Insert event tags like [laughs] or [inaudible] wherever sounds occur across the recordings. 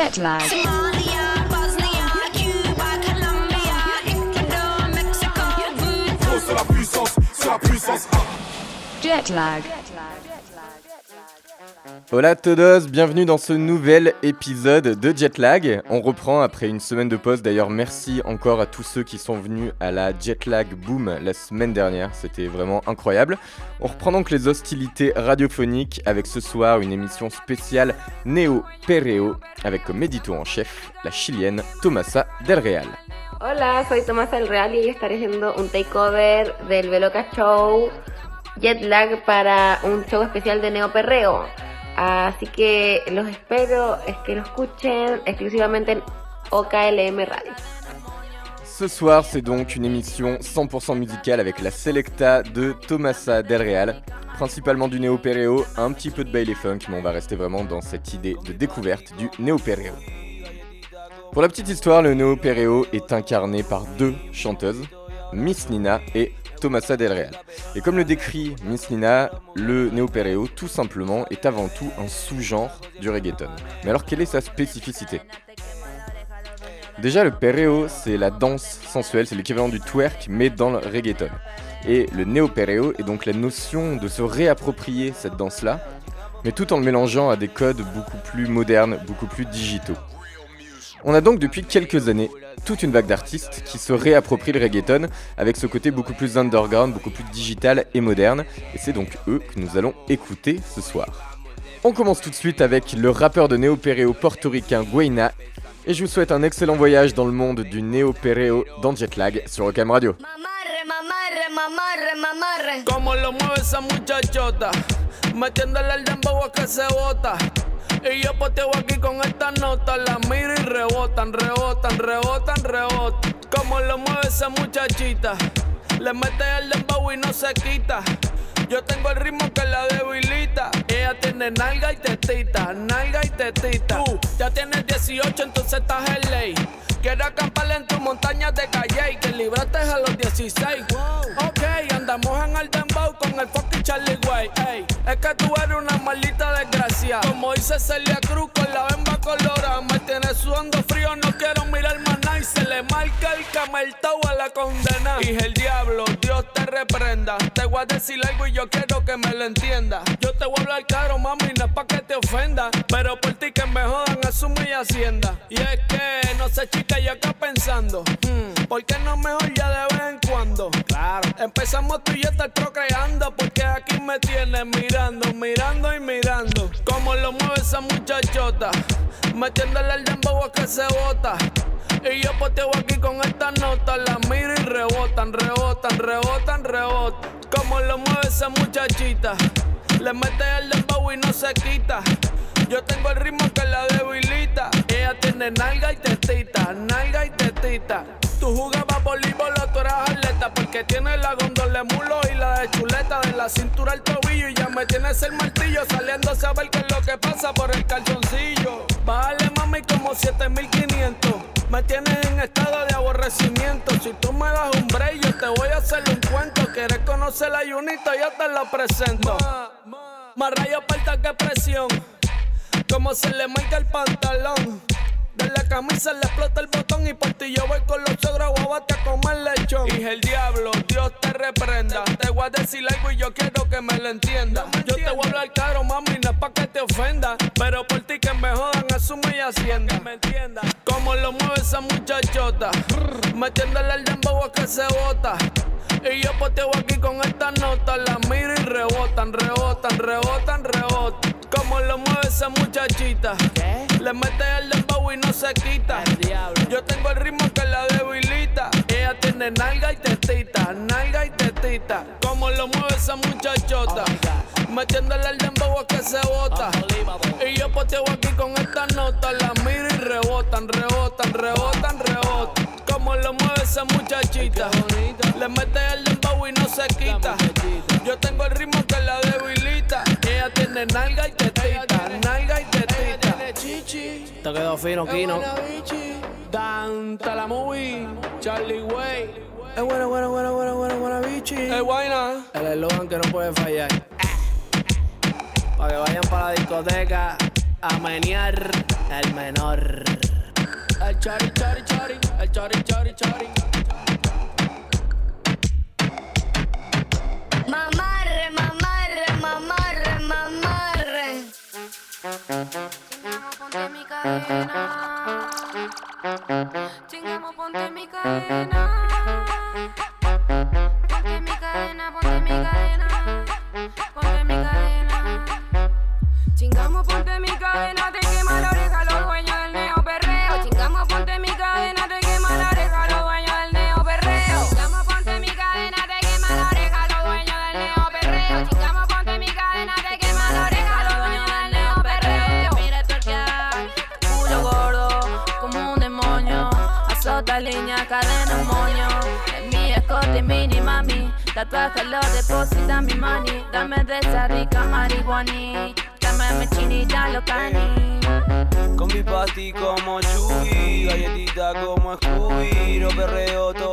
Jet lag. Somalia, Bosnia, Cuba, Colombia, Ecuador, Mexico, voodoo. La puissance, c'est la puissance. Jet lag. Hola todos, bienvenue dans ce nouvel épisode de Jetlag. On reprend après une semaine de pause. D'ailleurs, merci encore à tous ceux qui sont venus à la Jetlag Boom la semaine dernière. C'était vraiment incroyable. On reprend donc les hostilités radiophoniques avec ce soir une émission spéciale Neo Pereo avec comme édito en chef la chilienne Tomasa Del Real. Hola, soy Tomás El Real y estaré haciendo un takeover del Veloca Show Jet Lag para un show especial de Neo Perreo. Así que que lo escuchen exclusivamente en OKLM Radio. Ce soir, c'est donc une émission 100% musicale avec la Selecta de Tomasa Del Real, principalement du néo perreo, un petit peu de baile funk, mais on va rester vraiment dans cette idée de découverte du néo perreo. Pour la petite histoire, le néo perreo est incarné par deux chanteuses, Miss Nina et Tomasa Del Real. Et comme le décrit Miss Nina, le néo perreo, tout simplement, est avant tout un sous-genre du reggaeton. Mais alors, quelle est sa spécificité? Déjà, le perreo, c'est la danse sensuelle, c'est l'équivalent du twerk, mais dans le reggaeton. Et le néo-perreo est donc la notion de se réapproprier cette danse-là, mais tout en le mélangeant à des codes beaucoup plus modernes, beaucoup plus digitaux. On a donc depuis quelques années toute une vague d'artistes qui se réapproprient le reggaeton avec ce côté beaucoup plus underground, beaucoup plus digital et moderne, et c'est donc eux que nous allons écouter ce soir. On commence tout de suite avec le rappeur de néo-perreo portoricain Guayna, et je vous souhaite un excellent voyage dans le monde du néo-perreo dans Jetlag sur Ocam Radio. Mamarre, mamarre, mamarre, mamarre. Como lo mueve esa muchachota, metiéndole el dembow a que se bota. Y yo poteo aquí con esta nota, la miro y rebotan, rebotan, rebotan, rebotan. Como lo mueve esa muchachita, le mete el dembow y no se quita. Yo tengo el ritmo que la debilita. Ella tiene nalga y tetita, nalga y tetita. Tú ya tienes 18, entonces estás en ley. Quiero acampar en tu montaña de calle y que libraste a los 16. Ok, andamos en el dembow con el fucking Charlie Way. Ey, es que tú eres una maldita desgracia. Como dice Celia Cruz con la bemba colorada. Me tienes sudando Y se le marca el cameltao a la condena. Y el diablo, Dios te reprenda. Te voy a decir algo y yo quiero que me lo entiendas. Yo te voy a hablar caro, mami, no es pa' que te ofenda. Pero por ti que me jodan, asume y hacienda. Y es que, no sé, chica, yo acá pensando. hmm, ¿Por qué no mejor ya de vez en cuando? Claro. Empezamos tú y yo estar procreando. Porque aquí me tienes mirando, mirando y mirando. Como lo mueve esa muchachota. Metiéndole el dembow a que se bota. Y yo poteo aquí con esta nota, la miro y rebotan, rebotan, rebotan, rebotan. Como lo mueve esa muchachita, le mete el dembow y no se quita. Yo tengo el ritmo que la debilita. Ella tiene nalga y tetita, nalga y tetita. Tú jugabas voleibol o tú eras atleta porque tienes la gondola de mulo y la de chuleta de la cintura al tobillo y ya me tienes el martillo saliendo a saber qué es lo que pasa por el calzoncillo. Bájale mami como 7500. Me tienes en estado de aborrecimiento. Si tú me das un break, yo te voy a hacer un cuento. Quieres conocer la yunita, yo te la presento. Más rayo aparta que presión. Como se le marca el pantalón. De la camisa le explota el botón y por ti yo voy con los ogros guabate a comer lechón. Y el diablo, Dios te reprenda. Te voy a decir algo y yo quiero que me lo entienda. Yo te voy a hablar caro, mami, no es pa' que te ofenda. Pero por ti que me jodan, asume y hacienda. me entienda. Como lo mueve esa muchachota. Metiéndole el dembow a que se bota. Y yo poteo aquí con esta nota, la miro y rebotan, rebotan, rebotan, rebotan. Como lo mueve esa muchachita. Le mete el dembow y no se quita. Yo tengo el ritmo que la debilita. Ella tiene nalga y tetita, nalga y tetita. Como lo mueve esa muchachota. Metiéndole el dembow a que se bota. Y yo poteo aquí con esta nota, la miro y rebotan, rebotan, rebotan, rebotan. Como lo mueve esa muchachita. Le mete el dembow y no se quita. Yo tengo el ritmo que la debilita. Ella tiene nalga y tetita, nalga y tetita. Te quedó fino, Kino. Dante la movie, Charlie Way. Es buena, buena, buena, buena, buena, buena, bichi. Es buena. El eslogan que no puede fallar. Para que vayan para la discoteca a menear el menor. El chari, chari, chari, el chari, chari, chari. Mamarre, mamarre, mamarre, mamarre. Ponte mi cadena. Chingamos, ponte mi cadena. Ponte mi cadena, ponte mi cadena. Ponte mi cadena. Chingamos, ponte mi cadena, mami. Tatuaje lo deposita mi money. Dame de esa rica marihuana. Dame chinita lo cani. Con mi pasti como Chuy, galletita como Scooby, lo perreo todo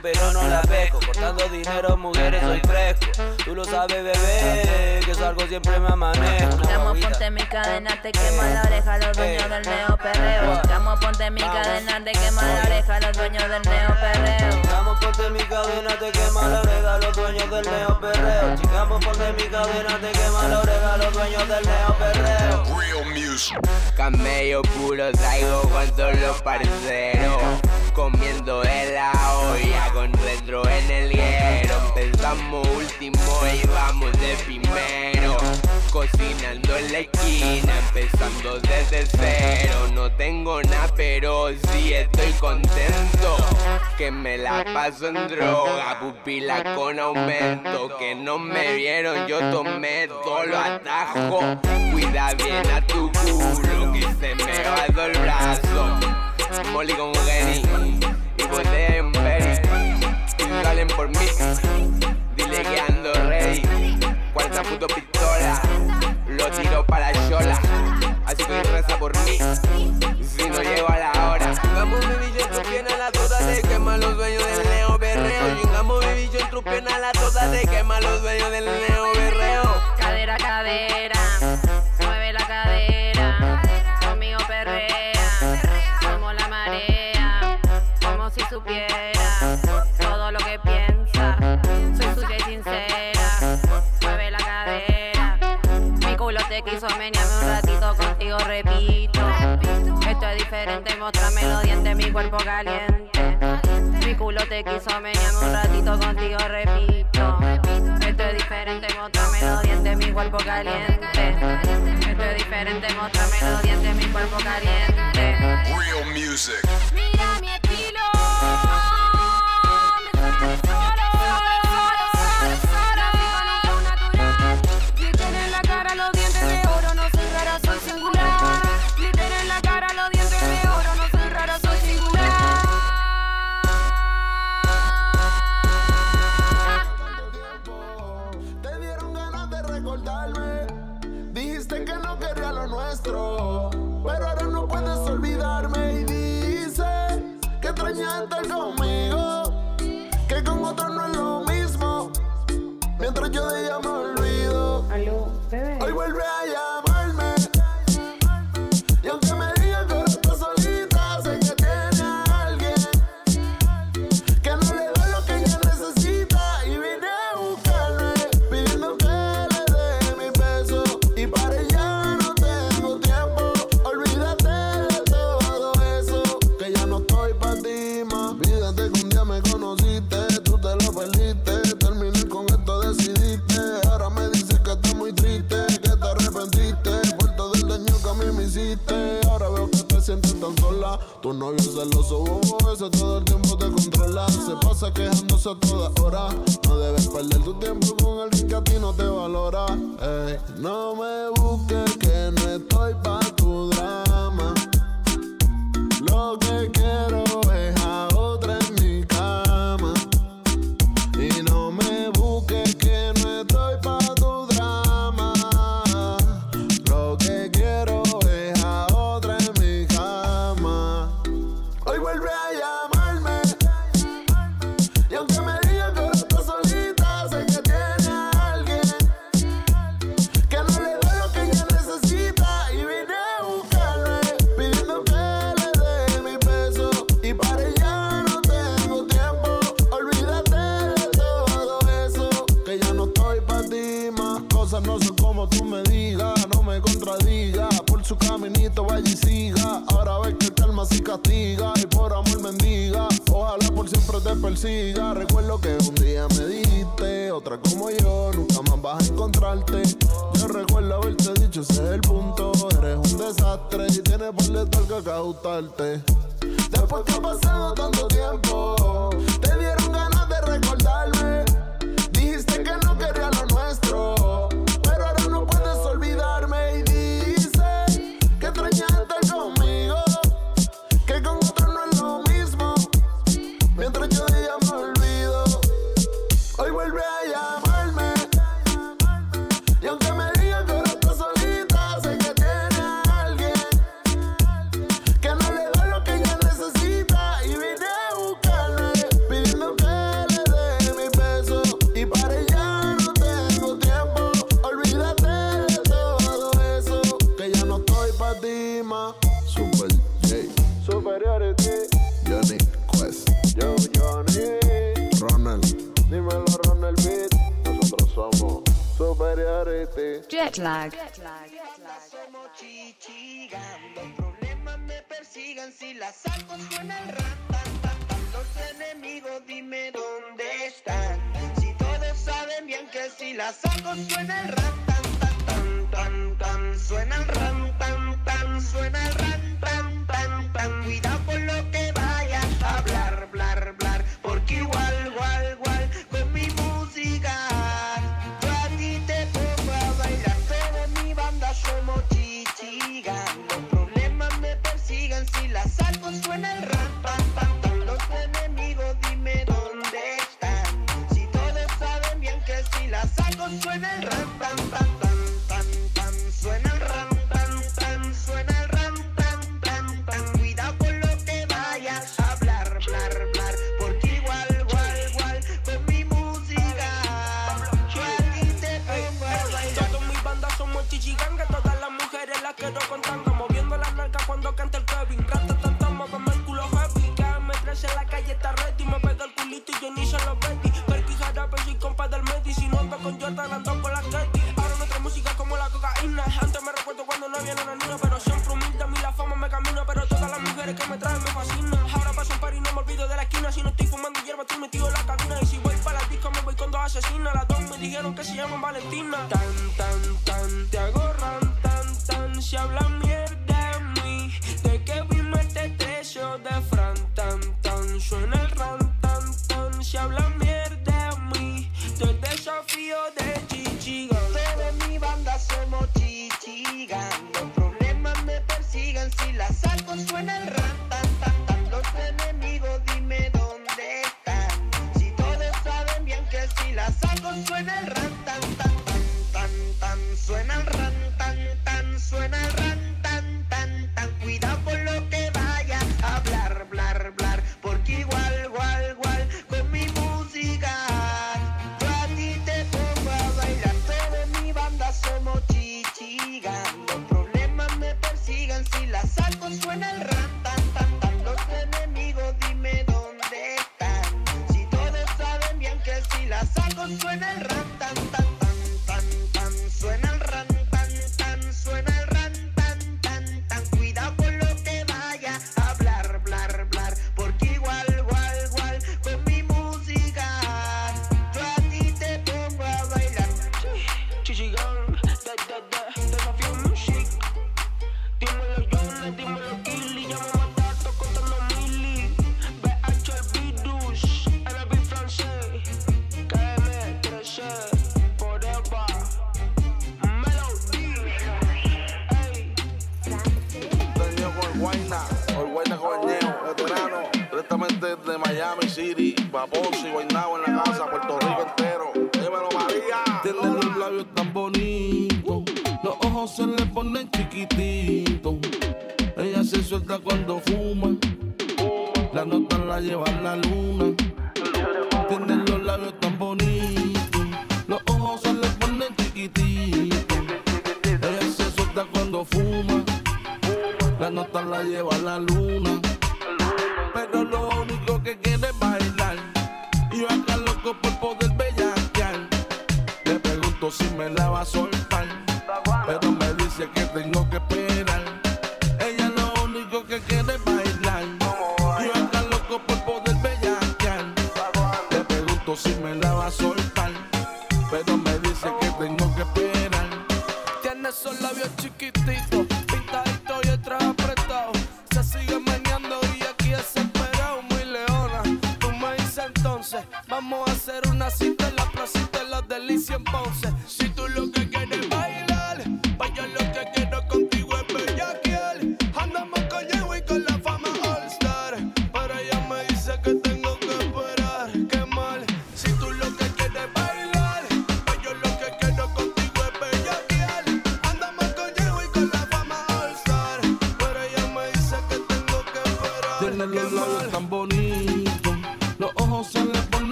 pero no la pesco, cortando dinero mujeres soy fresco. Tú lo sabes bebé, que salgo siempre me amanezco. Guaguita. ponte mi cadena, te quema la oreja los dueños del neo perreo. Llamo, ponte mi cadena, te quema la oreja los dueños del neo perreo. Chingamos ponte mi cadena, te quema la oreja los dueños del neo perreo. Chingamos ponte mi cadena, te quema la oreja los dueños del neo perreo. Real music. Camello puro traigo con todos los parceros Comiendo helado ya con retro en el hielo. Empezamos último y vamos de primero. Cocinando en la esquina, empezando desde cero. No tengo nada pero sí estoy contento. Que me la paso en droga, pupila con aumento. Que no me vieron, yo tomé todo lo atajo. Cuida bien a tu culo que se me va el brazo. Molly con Geni y botella en Berry Y salen por mí, dile que ando ready Cuarta puto pistola, lo tiro para Yola. Así que reza por mí, si no llego a la hora. Chingamos mi en tu pierna, la toda te quema los dueños del neo berreo. Chingamos mi en tu pierna, la toda te quema los dueños del neo menearme un ratito, contigo repito. Esto es diferente, muéstrame los dientes, mi cuerpo caliente. Mi culo te quiso menearme un ratito, contigo repito. Esto es diferente, muéstrame los dientes, mi cuerpo caliente. Esto es diferente, muéstrame los dientes, mi cuerpo caliente. Real music. Cosas no son como tú me digas, no me contradigas. Por su caminito vaya y siga. Ahora ves que el alma sí castiga y por amor mendiga. Ojalá por siempre te persiga. Recuerdo que un día me dijiste, otra como yo, nunca más vas a encontrarte. Yo recuerdo haberte dicho, ese es el punto. Eres un desastre y tienes por letal que cautarte. Después que ha pasado tanto tiempo, te dieron ganas de recordarme. Dijiste que no querías control. de jet lag. problemas me persigan si las saco suena el Los enemigos dime dónde están. Si todos saben bien que si las saco suena el ram tan tan tan suena el ram tan tan suena el ram tan tan tan cuidado con lo que vayas a hablar blar blar porque igual igual suena el radio.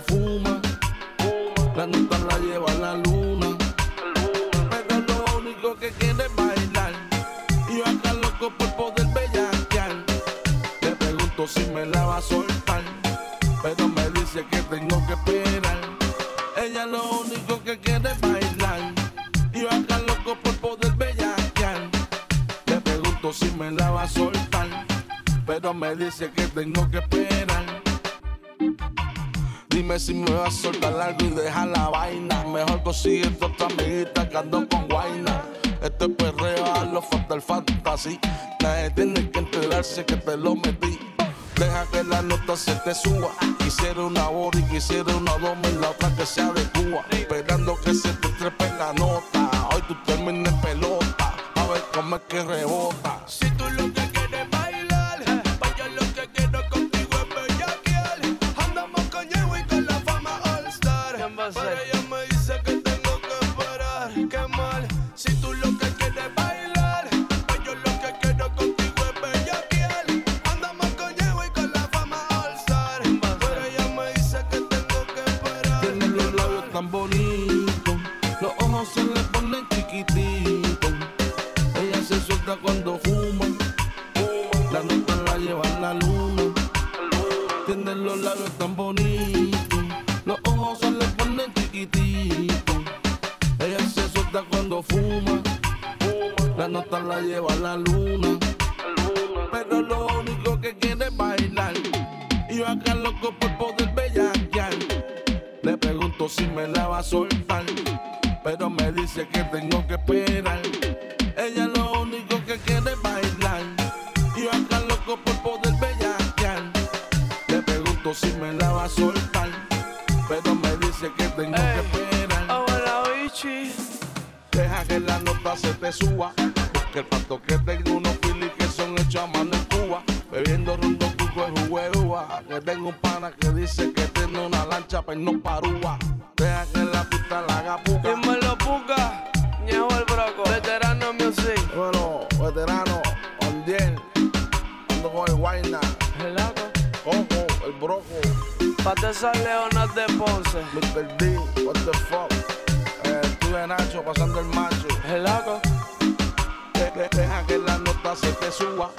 fuma. La nota la lleva a la luna. Pero lo único que quiere es bailar. Y yo acá loco por poder bellaquear. Le pregunto si me la va a soltar. Pero me dice que tengo que esperar. Ella lo único que quiere es bailar. Y yo acá loco por poder bellaquear. Le pregunto si me la va a soltar. Pero me dice que tengo que esperar. Si me vas a soltar algo y deja la vaina. Mejor consigue tu otra amiguita que ando con guaina. Este es perreo a los fatal fantasy. Nadie tiene que enterarse que te lo metí. Deja que la nota se te suba. Quisiera una hora y quisiera una doma y la otra que sea de Cuba. Esperando que se te trepe la nota. Hoy tú termines pelota. A ver cómo es que rebota. Deja que la nota se te suba. Que el pato que tengo unos filis que son hechos a mano en Cuba. Bebiendo rondo cuco de hueva. Que tengo un pana que dice que tiene una lancha, pero no parúa. Deja que la puta la haga puca. Dímelo puca, ñejo el broco. Veterano music. Bueno, veterano, Ondiel. Ando con el guayna. El lago. Coco, el broco. Pateza Leonas de Ponce. Mr. D, what the fuck sube Nacho pasando el macho. El lago, eh, eh, deja que la nota se te suba.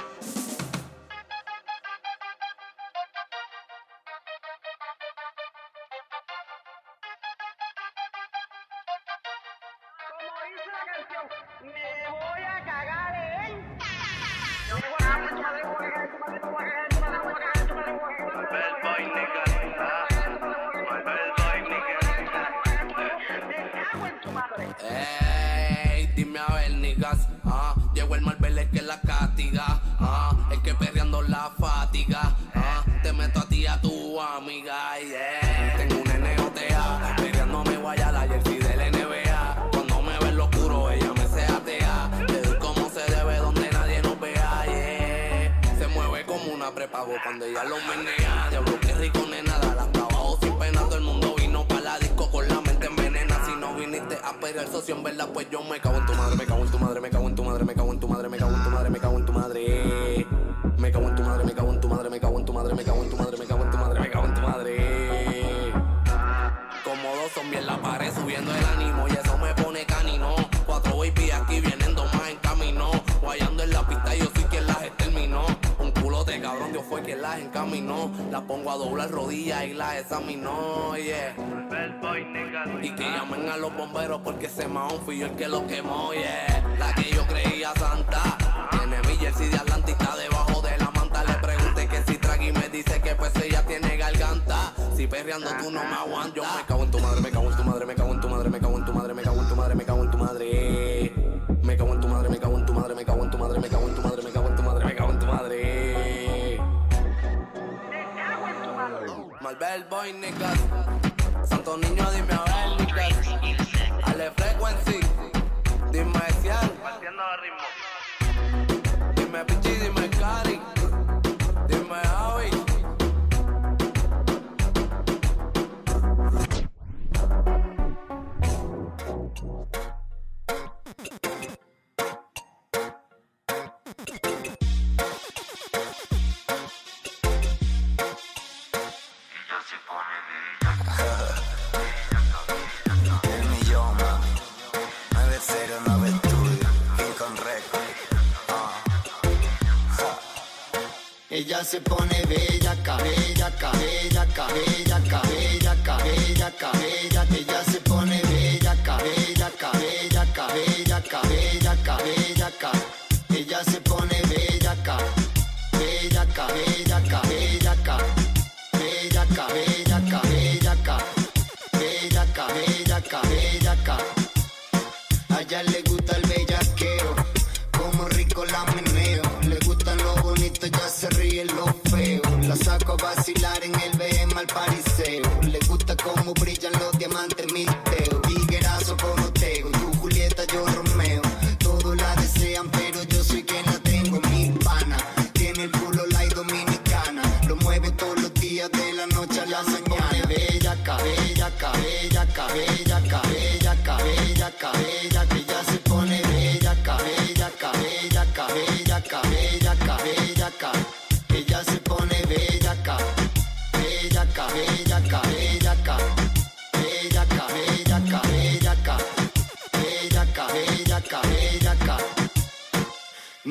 rapeando, tú no me aguantas. Yo me cago en tu madre, me cago en tu madre, me cago en tu madre, me cago en tu madre, me cago en tu madre, me cago en tu madre. Me cago en tu madre, me cago en tu madre, me cago en tu madre, me cago en tu madre, me cago en tu madre, me cago en tu madre. Malbel boy, niggas. Santo niño, dime ahora.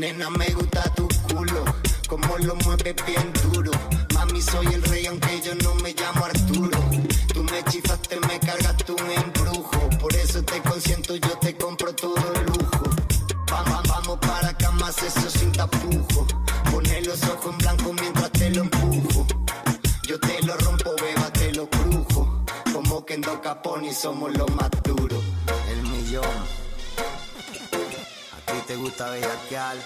Nena, me gusta tu culo, como lo mueves bien duro. Mami, soy el rey, aunque yo no me llamo Arturo. Tú me chifaste, me cargas tú un embrujo. Por eso te consiento, yo te compro todo el lujo. Vamos, vamos para camas, eso sin tapujo. Poner los ojos en blanco mientras te lo empujo. Yo te lo rompo, beba, te lo crujo. Como que en Caponi somos los más duros. El millón gusta bellaquear.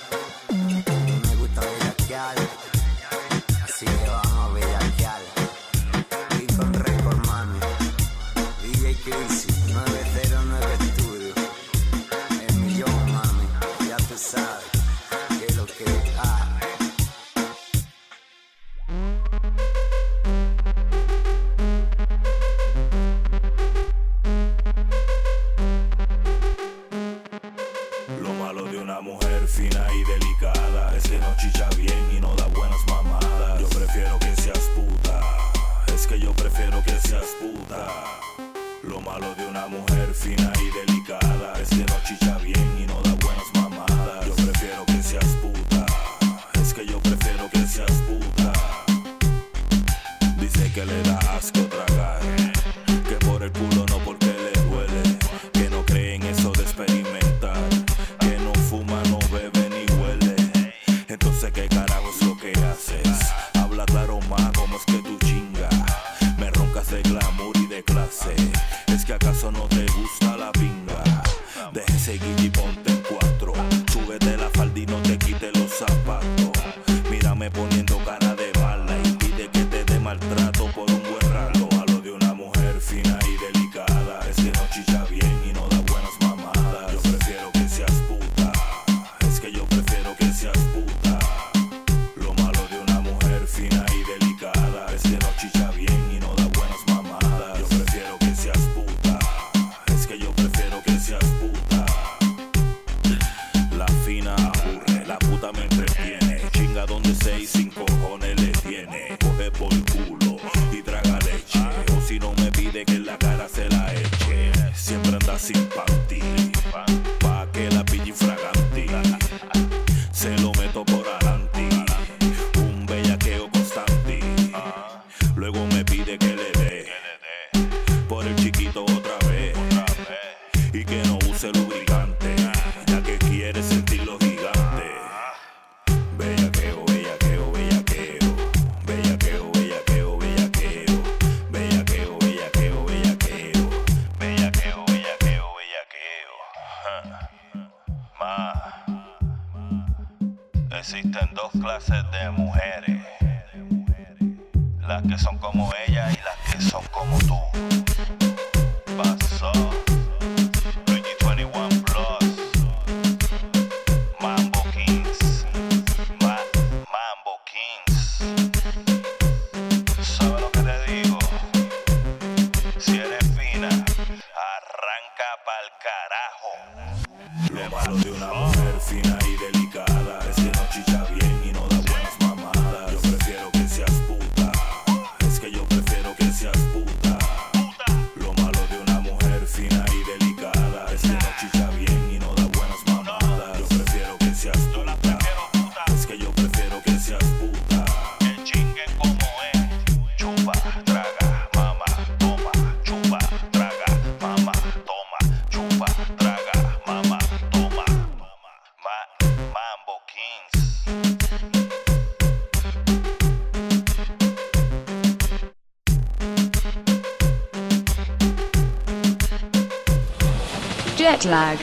Jet lag.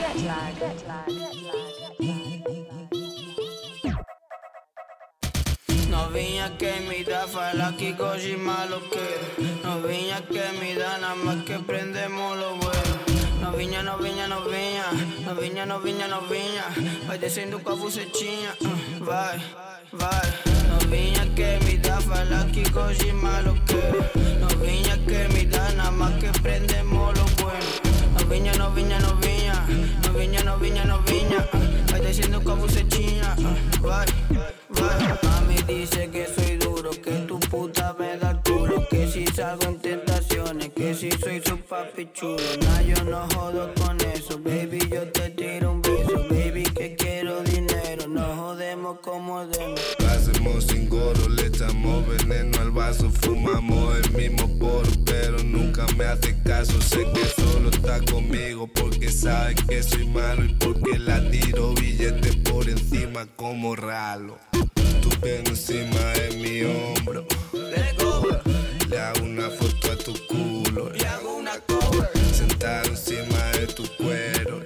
Novinha que me dá, fala que gosta de maloqueiro. Novinha que me dá, nada más que prendemos lo bueno. Novinha, novinha, novinha, novinha, novinha, novinha. Vai descendo com a bucetinha, uh, vai, vai. Novinha que me dá, fala que gosta de maloqueiro. Novinha que me dá, nada más que prendemos lo bueno. Novinha, novinha, novinha, novinha, novinha, novinha. uh, Vai descendo com a bucetinha, uh, vai, vai. Mami dice que soy duro, que tu puta me da culo, que si salgo en tentaciones, que si soy su papi chulo. Nah, yo no jodo con eso, baby, yo te tiro un beso, baby, que quiero dinero, no jodemos como demos. Hacemos sin goro, le echamos veneno al vaso, fumamos el mismo nunca me hace caso. Sé que solo está conmigo porque sabe que soy malo y porque la tiro billete por encima como ralo. Tu pelo encima de mi hombro. Le hago una foto a tu culo. Le hago una cover. Sentado encima de tu cuero.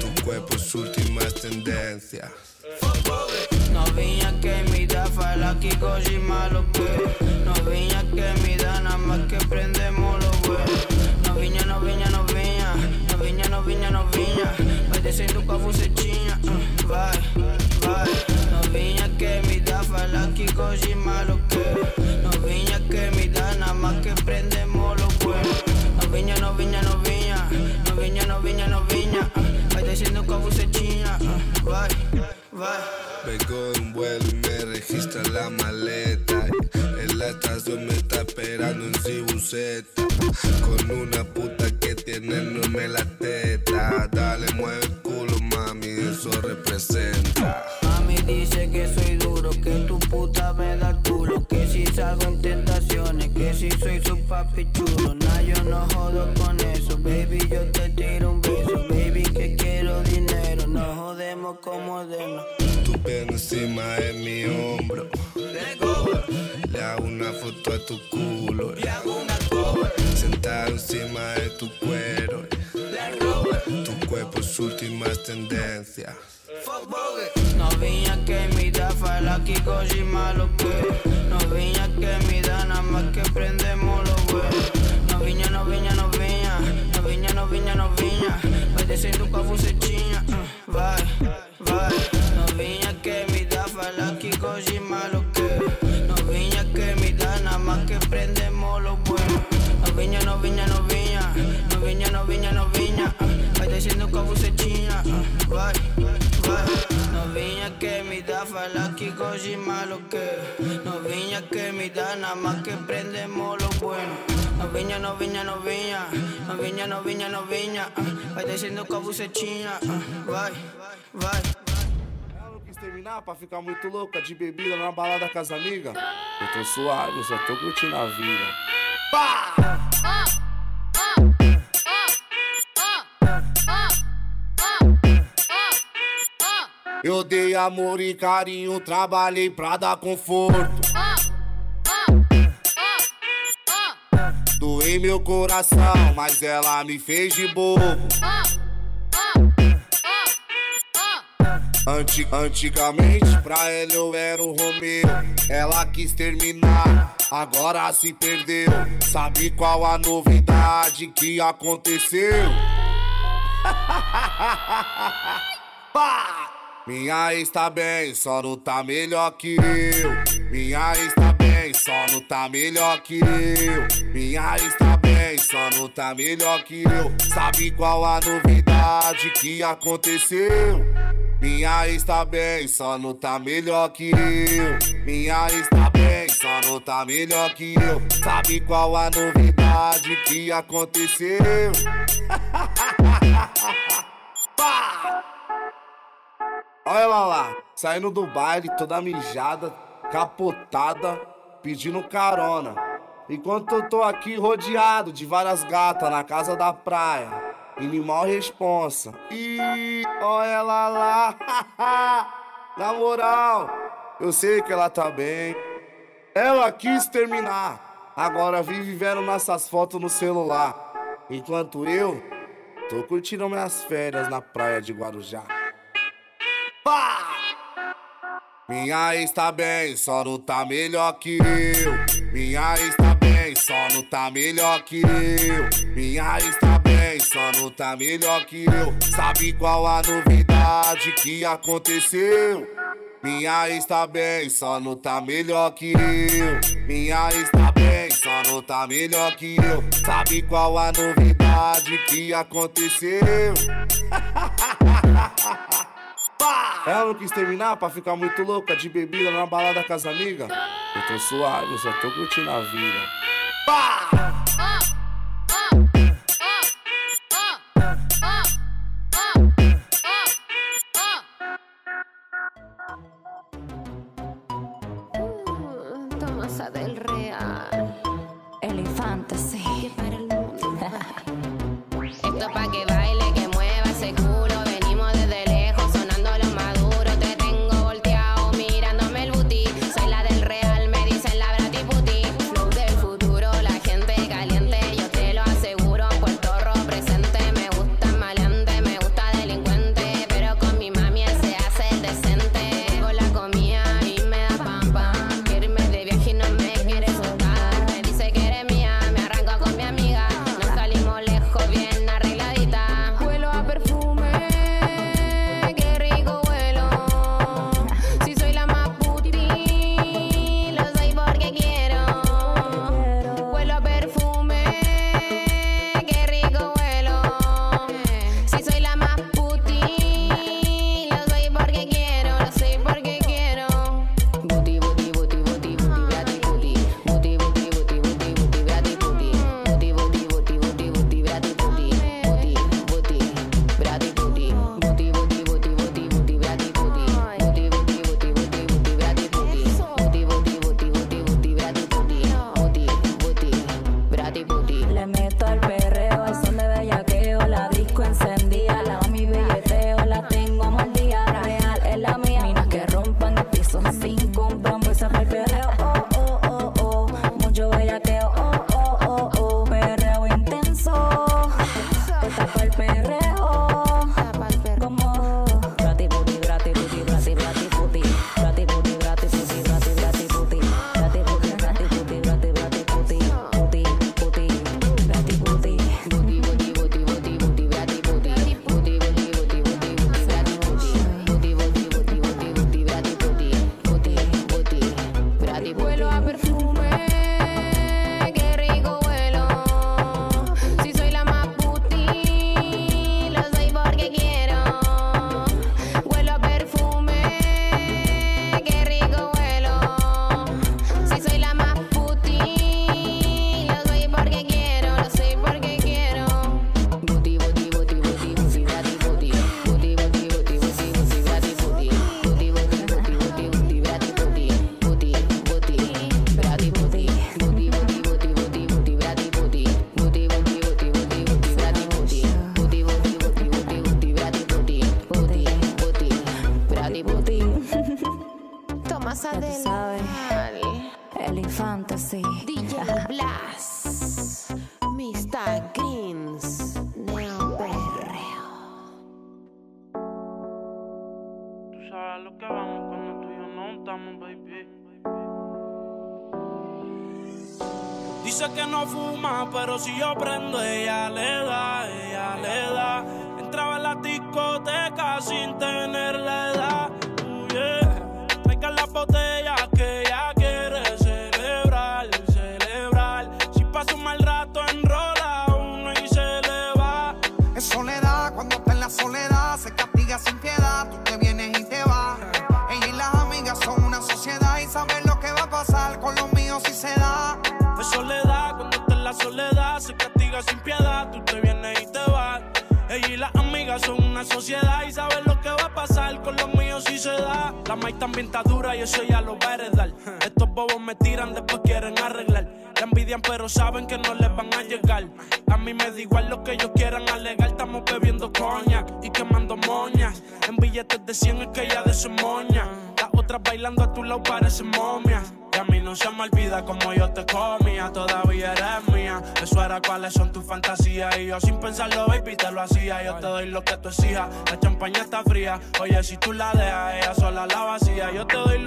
Tu cuerpo es últimas tendencias. Novinha que me dá, fala que gosta de. Novinha que descendo com a bucetinha, uh, vai, vai. Novinha que me dá, fala que de maloqueiro. Novinha que me dá, nada más que prendemos lo bueno. Novinha, novinha, novinha, novinha, novinha, novinha. uh, Vai descendo com a bucetinha, uh, vai, vai. Vengo de un vuelo y me registra la maleta. En la estación me está esperando en Cibuseta. Con una puta que tiene enorme la teta. Dale, mueve el culo, mami, eso representa. Mami dice que soy duro, que tu puta me da el culo, que si salgo en tentaciones, que si soy su papi chulo. Nah, yo no jodo con eso, baby, yo te tiro un beso, baby, que quiero dinero, no jodemos como demos. Tu pelo encima de mi hombro. Le hago una foto a tu culo. Le hago una cover. Sentado encima de tu cuero. Tu últimas tendencias. Novinha que me dá, fala que gosta de maloqueiro. Novinha que me dá, nada más que prendemos lo bueno. Novinha, novinha, novinha, novinha, novinha, novinha. Vai descendo com a bucetinha, uh, vai, vai. Novinha que me dá, fala novinha, Vai descendo com a bucetinha, vai, vai. Novinha que me dá, fala que gosta de maloqueiro. Novinha que me dá, nada más que prendemos lo bueno. Novinha, novinha, novinha, novinha, novinha, novinha. uh, Vai descendo com a bucetinha, vai, vai. terminar pra ficar muito louca de bebida na balada com as amigas? Eu tô suave, eu só tô curtindo a vida. Eu dei amor e carinho, trabalhei pra dar conforto. Doei meu coração, mas ela me fez de bobo. Anti- antigamente pra ela eu era o Romeu. Ela quis terminar, agora se perdeu. Sabe qual a novidade que aconteceu? [laughs] Minha ex tá bem, só não tá melhor que eu. Minha ex tá bem, só não tá melhor que eu. Minha ex tá bem, só não tá melhor que eu. Sabe qual a novidade que aconteceu? Minha ex tá bem, só não tá melhor que eu. Minha ex tá bem, só não tá melhor que eu. Sabe qual a novidade que aconteceu? [laughs] Pá! Olha ela lá, saindo do baile, toda mijada, capotada, pedindo carona. Enquanto eu tô aqui rodeado de várias gatas na casa da praia. Animal responsa. E olha ela lá. [laughs] na moral, eu sei que ela tá bem. Ela quis terminar. Agora vive vendo nossas fotos no celular. Enquanto eu tô curtindo minhas férias na praia de Guarujá. Pá! Minha ex tá bem, só não tá melhor que eu. Minha ex tá bem, só não tá melhor que eu. Minha ex tá bem, só não tá melhor que eu. Sabe qual a novidade que aconteceu? Minha ex tá bem, só não tá melhor que eu. Minha ex tá bem, só não tá melhor que eu. Sabe qual a novidade que aconteceu? [laughs] Ela não quis terminar pra ficar muito louca de bebida na balada com as amigas. Eu tô suave, eu só tô curtindo a vida. Tomasa del Real. Elefante, sí. Para el mundo. [laughs] Esto pa' que baile, que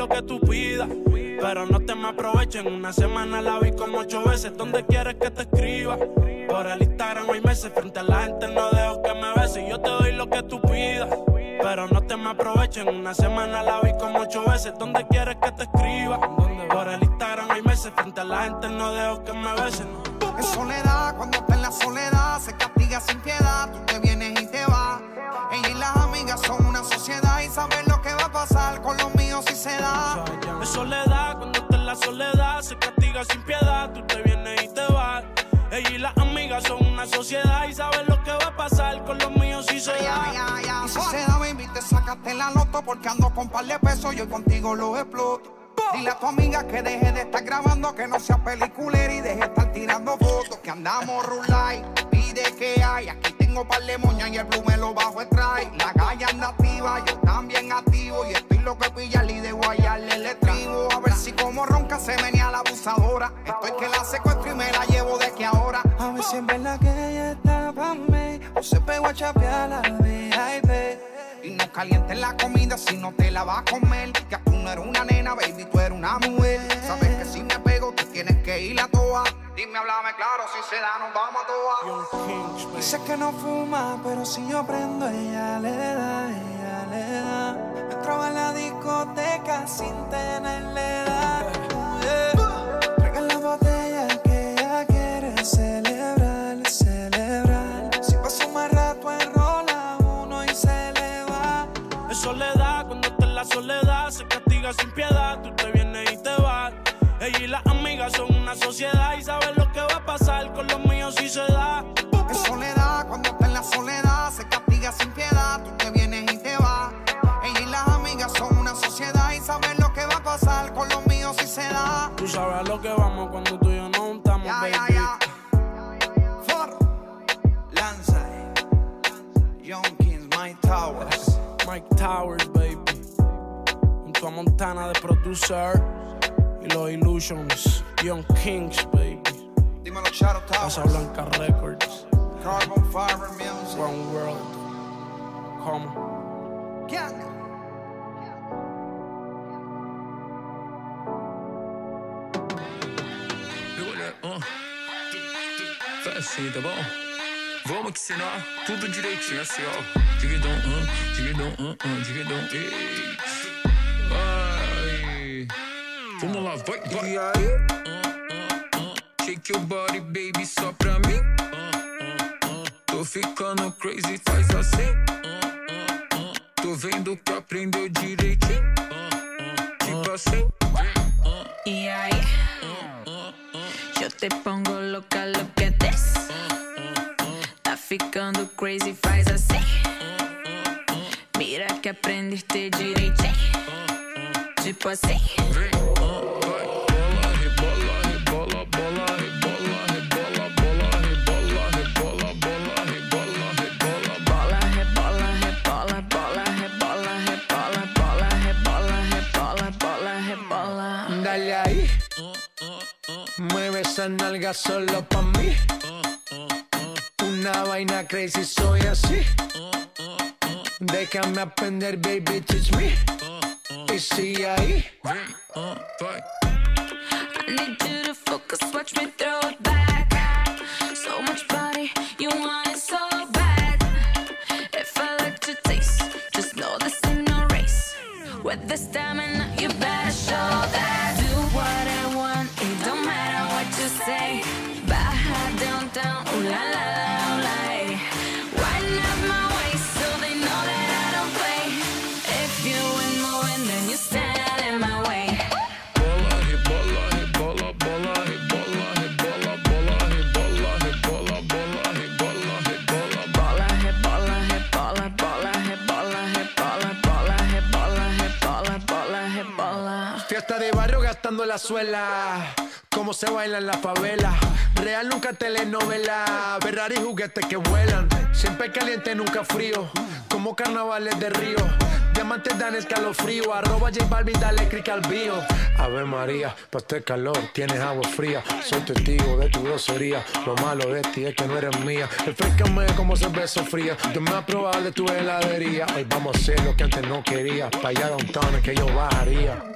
que tú pidas. Pero no te me aprovechen. Una semana la vi como ocho veces. ¿Dónde quieres que te escriba? Por el Instagram hay meses. Frente a la gente no dejo que me beses. Yo te doy lo que tú pidas. Pero no te me aprovechen. Una semana la vi como ocho veces. ¿Dónde quieres que te escriba? Por el Instagram hay meses. Frente a la gente no dejo que me besen. Es soledad, cuando está en la soledad, se castiga sin piedad. Tú te vienes y te vas. Ella y las amigas son una sociedad y saben lo que pasar con los míos si se da. Es soledad, cuando está en la soledad, se castiga sin piedad. Tú te vienes y te vas. Ella y las amigas son una sociedad y saben lo que va a pasar con los míos si se da. Y si se da, baby, te sacaste la loto porque ando con par de pesos, yo contigo los exploto. Dile a tu amiga que deje de estar grabando, que no sea peliculera y deje de estar tirando fotos. Que andamos rulay, pide que hay. Aquí tengo par de moñas y el blue me lo bajo extrae. La calle anda activa, yo también activo. Y estoy lo que pillarle y de guayarle el estribo. A ver si como ronca se venía la abusadora. Estoy que la secuestro y me la llevo de que ahora. A ver si es verdad que ella está pa' mí O se pegó a chapear la VIP Y no calientes la comida si no te la vas a comer. Que tú no eres una nena, baby, tú eres una mujer. Sabes que si me pego, tú tienes que ir a toa. Dime, háblame claro, si se da, nos vamos a toa. Dice que no fuma, pero si yo prendo ella le da, ella le da Entraba en la discoteca sin tenerle edad yeah. Traigan la botella que ella quiere celebrar, soledad, cuando está en la soledad, se castiga sin piedad. Tú te vienes y te vas. Ella y las amigas son una sociedad y saben lo que va a pasar con los míos si se da. Es soledad, cuando está en la soledad, se castiga sin piedad. Tú te vienes y te vas. Ella y las amigas son una sociedad y saben lo que va a pasar con los míos si se da. Tú sabes a lo que vamos cuando tú producer y los Illusions. Young Kings, baby. Dímelo, Shadow Towers. Casa Blanca Records. Carbon Fiber Music. One World. Como. Gang. uh. Facile d'abord. Vamos que ensinar tudo direitinho, assim, ó. Dividão, um, dividão, um, um, dividão, ei. Vamos lá, vai, vai. E aí? Uh, uh, uh. Shake your body, baby, só pra mim. Uh, uh, uh. Tô ficando crazy, faz assim. Uh, uh, uh. Tô vendo que aprendeu direitinho. Uh, uh, tipo assim. Y ahí, yo te pongo loca lo que des. Tá ficando crazy, faz assim. Mira que aprendiste direitinho. Tipo assim. Esa nalga solo pa' mí. Una vaina crazy, soy así. Déjame aprender, baby, teach me. Y sigue ahí. Uh, I need you to Focus, watch me throw it back. Gastando la suela. Cómo se baila en la favela. Real nunca telenovela. Ferrari juguetes que vuelan. Siempre caliente, nunca frío. Como carnavales de río. Diamantes dan escalofrío. Arroba J Balvin, dale click al bio. Ave María, pa' este calor tienes agua fría. Soy testigo de tu grosería. Lo malo de ti es que no eres mía. Refrescame como cerveza fría. Yo me a probar de tu heladería. Hoy vamos a hacer lo que antes no quería. Pa' allá downtown es que yo bajaría.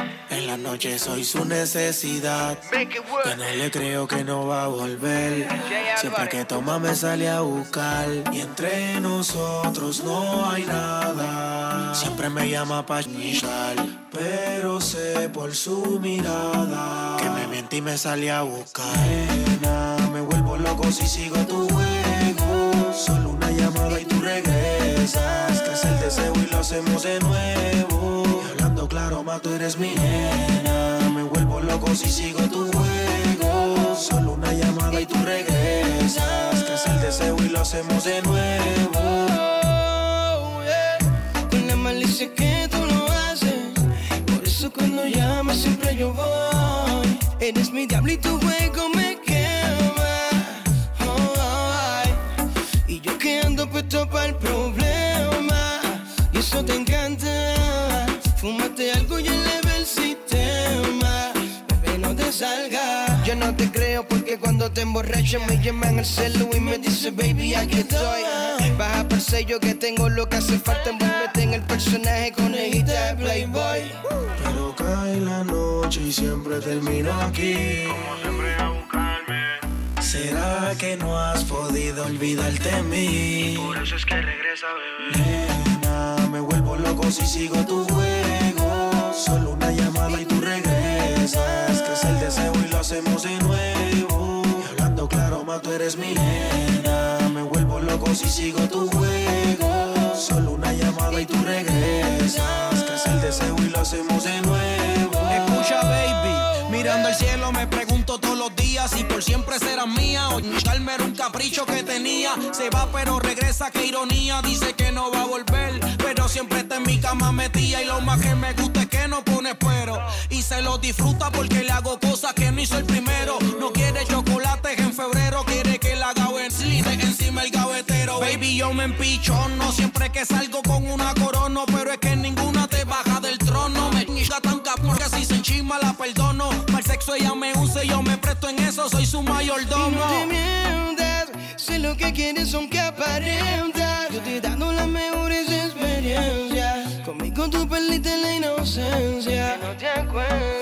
en la noche soy su necesidad. Que no le creo que no va a volver. Siempre que toma me sale a buscar. Y entre nosotros no hay nada. Siempre me llama pa'. Pero sé por su mirada que me miente y me sale a buscar. Nena, me vuelvo loco si sigo tu juego. Solo una llamada y tú regresas. Crece el deseo y lo hacemos de nuevo. Más tú eres mi nena. Me vuelvo loco si sigo tu juego. Solo una llamada y tú regresas. Crece el deseo y lo hacemos de nuevo. Con la malicia que tú lo haces. Por eso cuando llamas siempre yo voy. Eres mi diablo y tu juego me quema. Oh, ay. Y yo que ando puesto para el problema. Porque cuando te emborrachas me llaman al celu y me dice, baby, aquí estoy. Baja por sello que tengo lo que hace falta. Envuélvete en el personaje conejita de Playboy. Pero cae la noche y siempre termino aquí. ¿Será que no has podido olvidarte de mí? por eso es que regresa, bebé. Nena, me vuelvo loco si sigo tu juego. Solo una llamada y tú regresas. Crece el deseo y hacemos de nuevo. Y hablando claro, más tú eres mi nena. Me vuelvo loco si sigo tu juego. Solo una llamada y tú regresas. Crece el deseo y lo hacemos de nuevo. Escucha, baby, mirando al cielo me pregunto todos los días si por siempre serás mía o era un capricho que tenía. Se va pero regresa, qué ironía. Dice que no va a volver, pero siempre está en mi cama metida y lo más que me gusta es que no pone pero y se lo disfruta porque le hago cosas que no hizo el primero. No quiere chocolates en febrero, quiere que la haga en slide encima el gavetero. Baby, yo me empichono siempre que salgo con una corona, pero es que ninguna te baja del trono. Me chinga tan cabrón que si se enchima la perdono. El sexo ella me usa y yo me presto en eso, soy su Y mayordomo. no te sé lo que quieres son que aparentas. Perdiste la inocencia. no te acuerdas.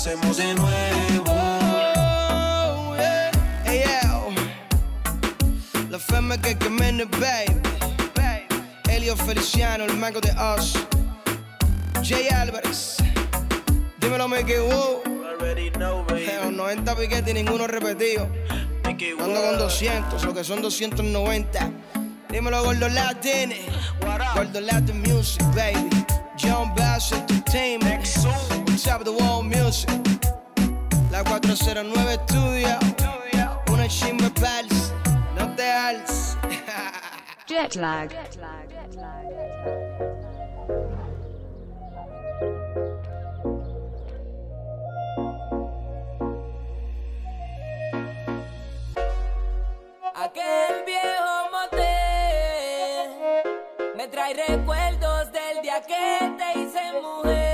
hacemos de nuevo. Hey, yo. La fama que camina, baby. Elio Feliciano, el mango de Oz. Jay Álvarez. Dímelo, Mickey Woo. Already know, 90 piquetes y ninguno repetido. Mickey Ando con 200, lo que son 290. Dímelo, Gordo Latin. Gordo Latin Music, baby. John Bass Entertainment. Next top the wall music. La 409 Studio. Una chimba pals. No te alz. Jet lag. [laughs] Jet lag. Jet lag. Aquel viejo motel me trae recuerdos del día que te hice mujer.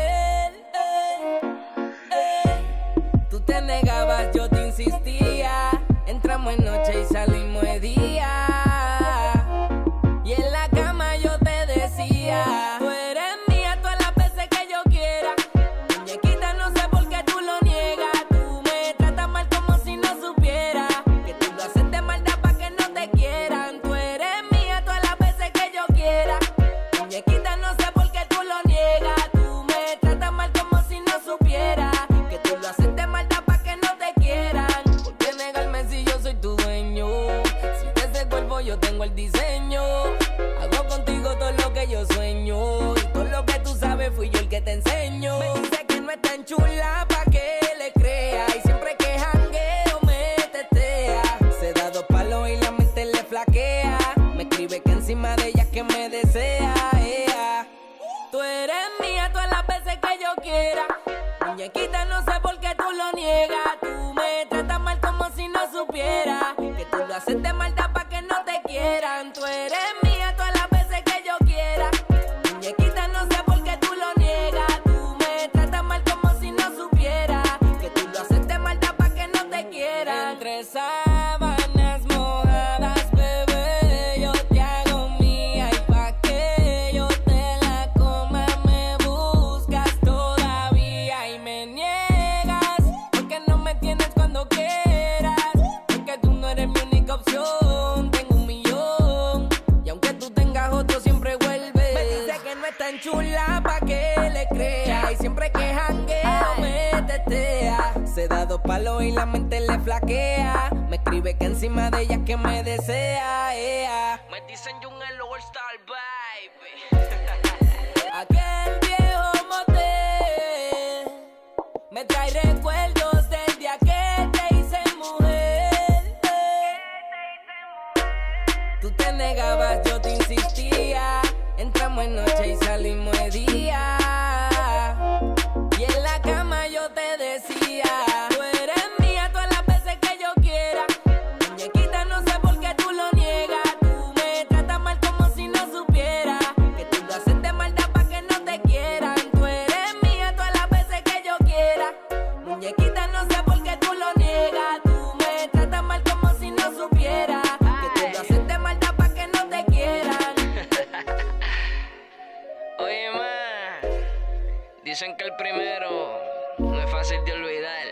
Dicen que el primero no es fácil de olvidar.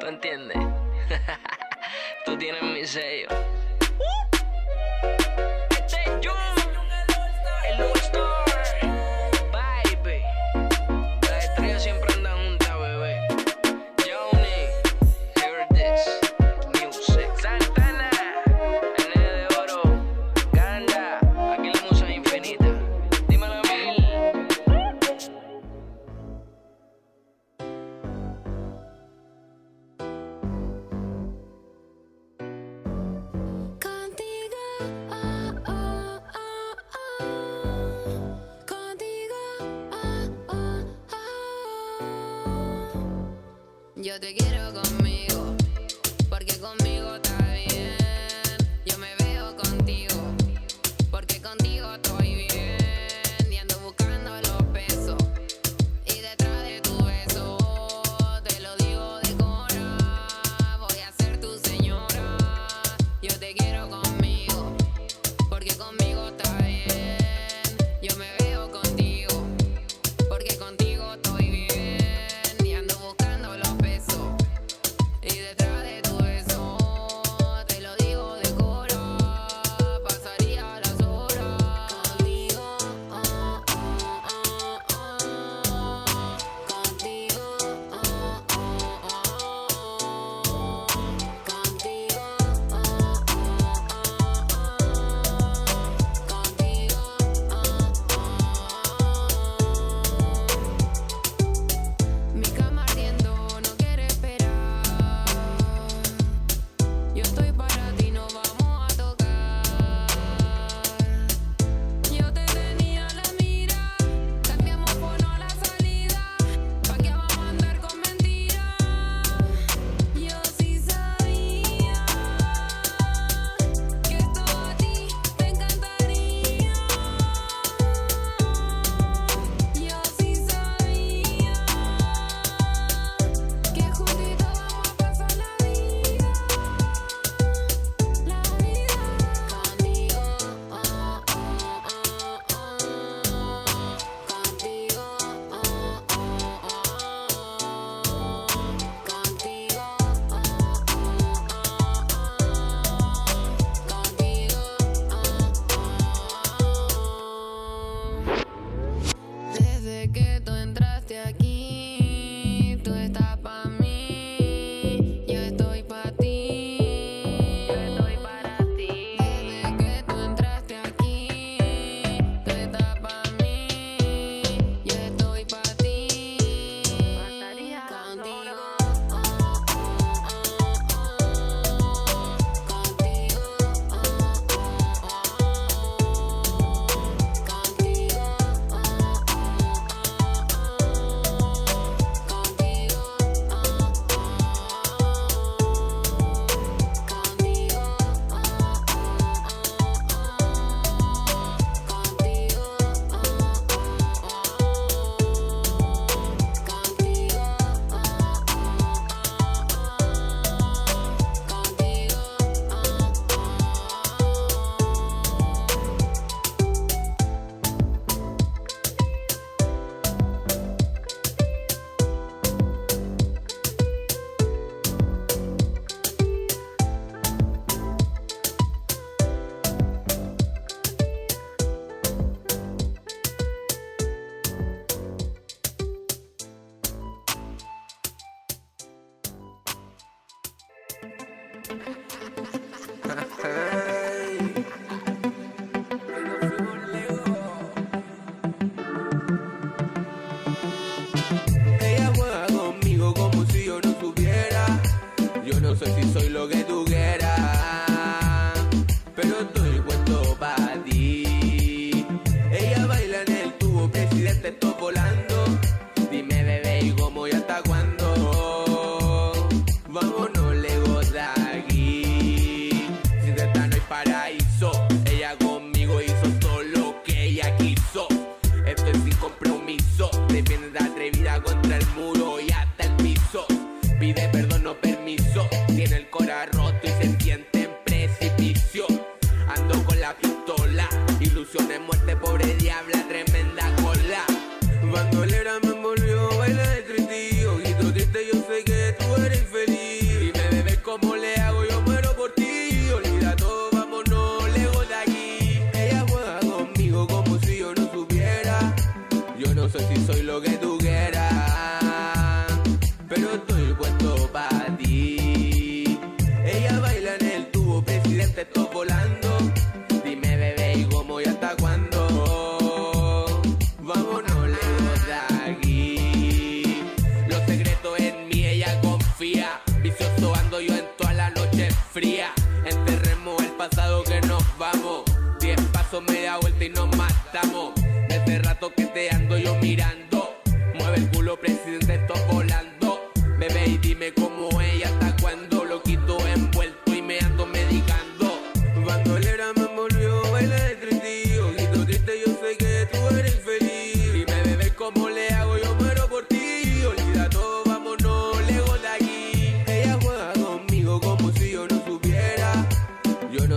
¿Tú entiendes? [laughs] Tú tienes mi sello.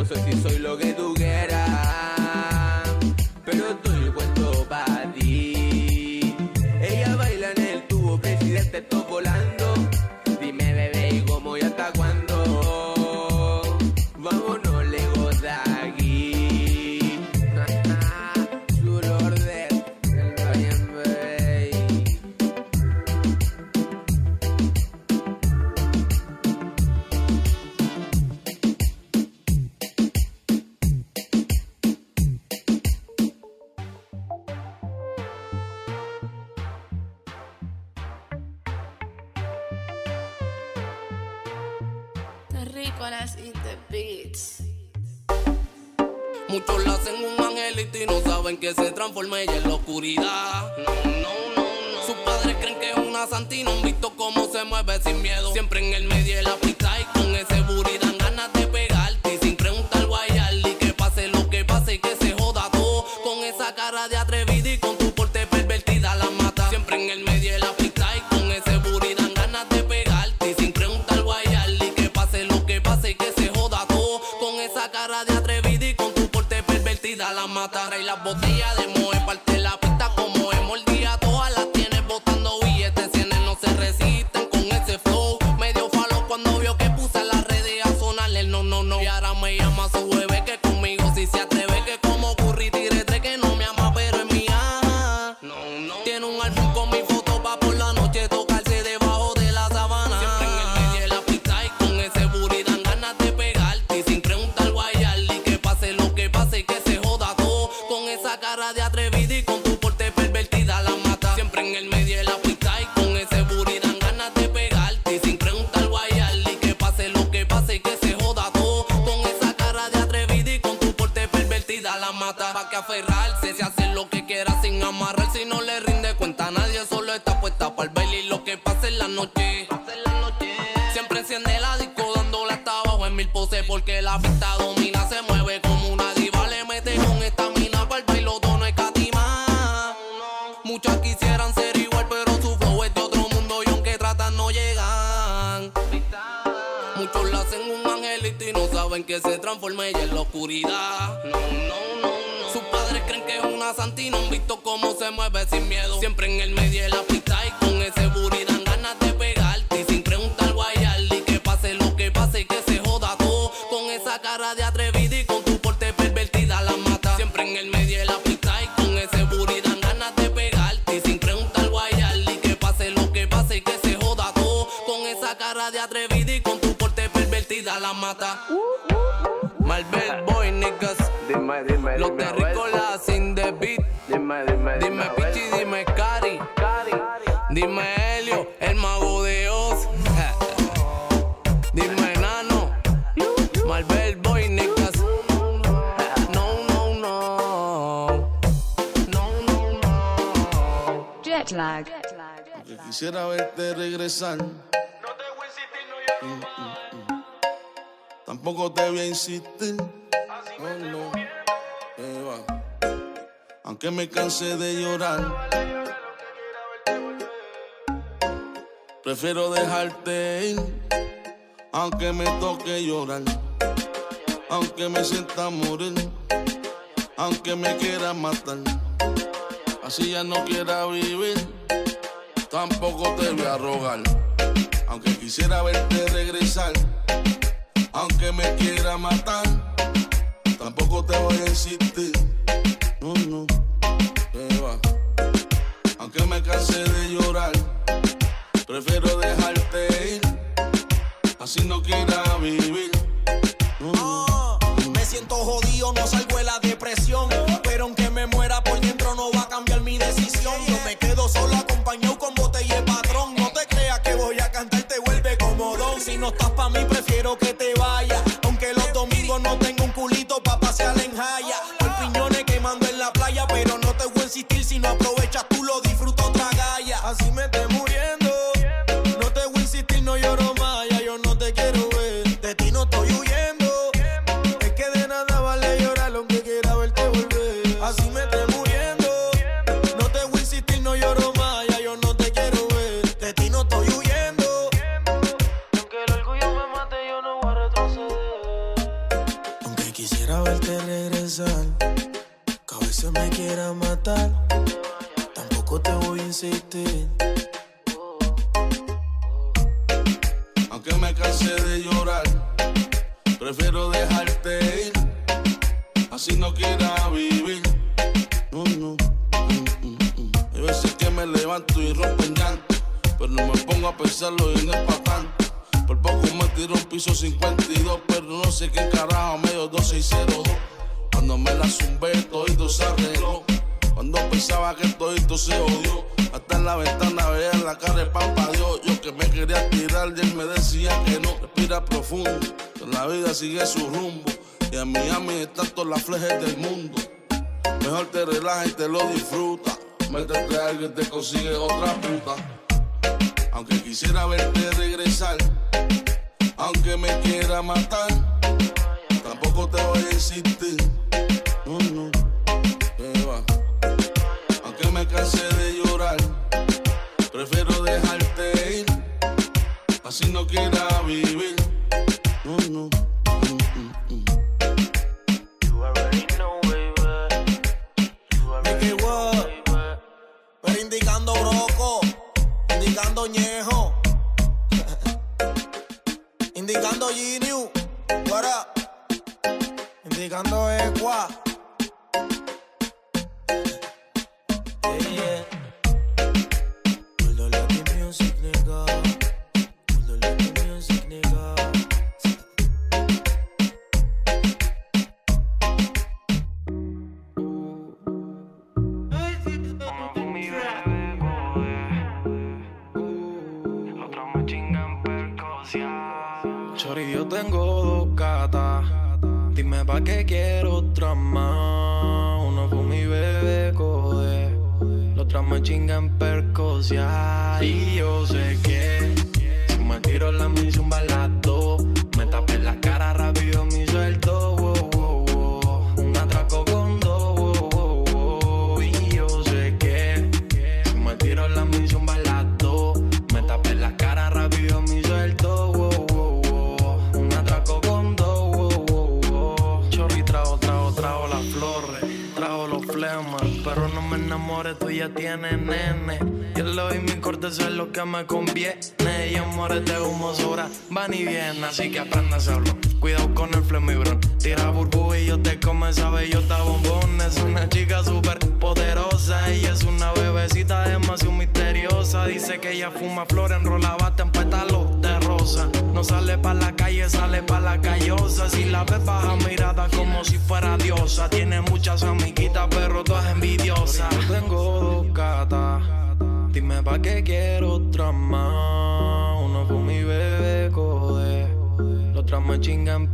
sé si soy lo que que se transforma ella en la oscuridad. No, no, no, no. Sus padres creen que es una santina, han visto cómo se mueve sin miedo. Siempre en el medio de la mata. Pa' que aferrarse, se hace lo que quiera sin amarrar. Si no le rinde cuenta a nadie, solo está puesta para el baile y lo que pasa en la noche. Siempre enciende la disco dándola hasta abajo en mil poses porque la pista domina, se mueve como una porque se transforma ella en la oscuridad. No, no, no, no. Sus padres creen que es una santa y no han visto cómo se mueve sin miedo. Siempre en el medio de la y con ese booty dan ganas de pegarte. Y sin preguntar guayarle que pase lo que pase y que se joda todo. Con esa cara de atrevida y con tu porte pervertida la mata. Siempre en el medio de la pista y con ese booty dan ganas de pegarte. Y sin preguntar guayarle que pase lo que pase y que se joda todo. Con esa cara de atrevida y con tu porte pervertida la mata. Dime, dime, Los dime. Los de sin The Beat. Dime, dime, dime. Dime Pichi, dime Cari. Dime Helio, el mago de Oz. [laughs] dime Nano. Marvel Boy, Nicas. [laughs] no, no, no. No, no, no. Jet lag. Yo quisiera verte regresar. No te voy a insistir, no yo. Tampoco te voy a insistir. Así. Aunque me canse de llorar, prefiero dejarte ir. Aunque me toque llorar, aunque me sienta morir, aunque me quiera matar, así ya no quiera vivir, tampoco te voy a rogar. Aunque quisiera verte regresar, aunque me quiera matar Tampoco te voy a insistir. No, no. ¿Qué va? Aunque me cansé de llorar, prefiero dejarte ir. Así no quiera vivir. así no quiera vivir. No, no. Pero indicando broco, indicando ñejo.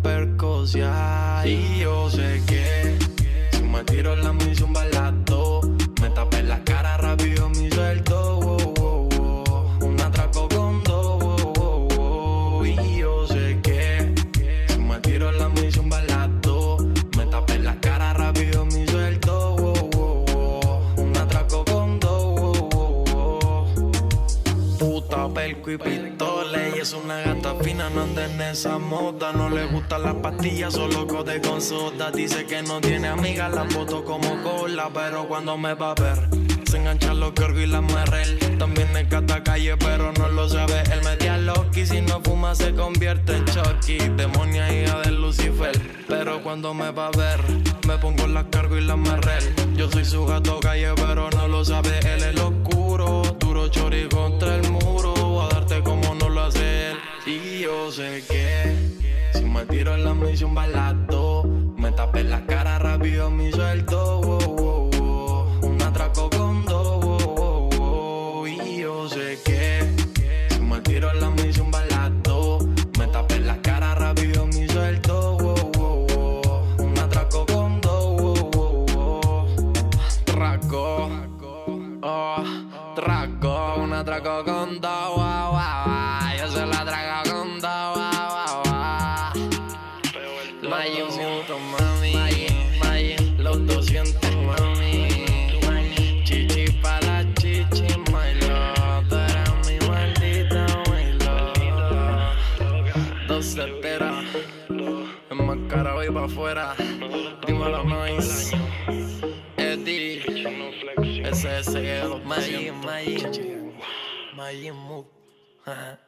Percocia. Y yo sé que si me tiro la misión balato, me tapé la cara rápido mi sueldo. oh. Un atraco con dos. Y yo sé que si me tiro la misión balato, me tapé la cara rápido mi sueldo. oh. Un atraco con dos. oh. Puta, perco y pistola Ella es una gata no anda en esa moda No le gustan las pastillas, solo code con soda. Dice que no tiene amigas, la foto como cola Pero cuando me va a ver Se enganchan los cargos y la merrel También es cata calle, pero no lo sabe Él metía Loki, si no fuma se convierte en Chucky. Demonia hija de Lucifer Pero cuando me va a ver Me pongo las cargo y la merrel Yo soy su gato calle, pero no lo sabe Él es lo oscuro, duro chori contra el muro yo sé que Si me tiro en la misión balato Me tapé la cara rápido mi sueldo oh. Un atraco con dos. Y yo sé que Si me tiro en la misión balato Me tapé la cara rápido mi sueldo. Un atraco con dos oh, oh, oh. Una trago con dos, afuera, dímelo más. Eddie, é ese es el é Mayimu. Mayimu. Ah.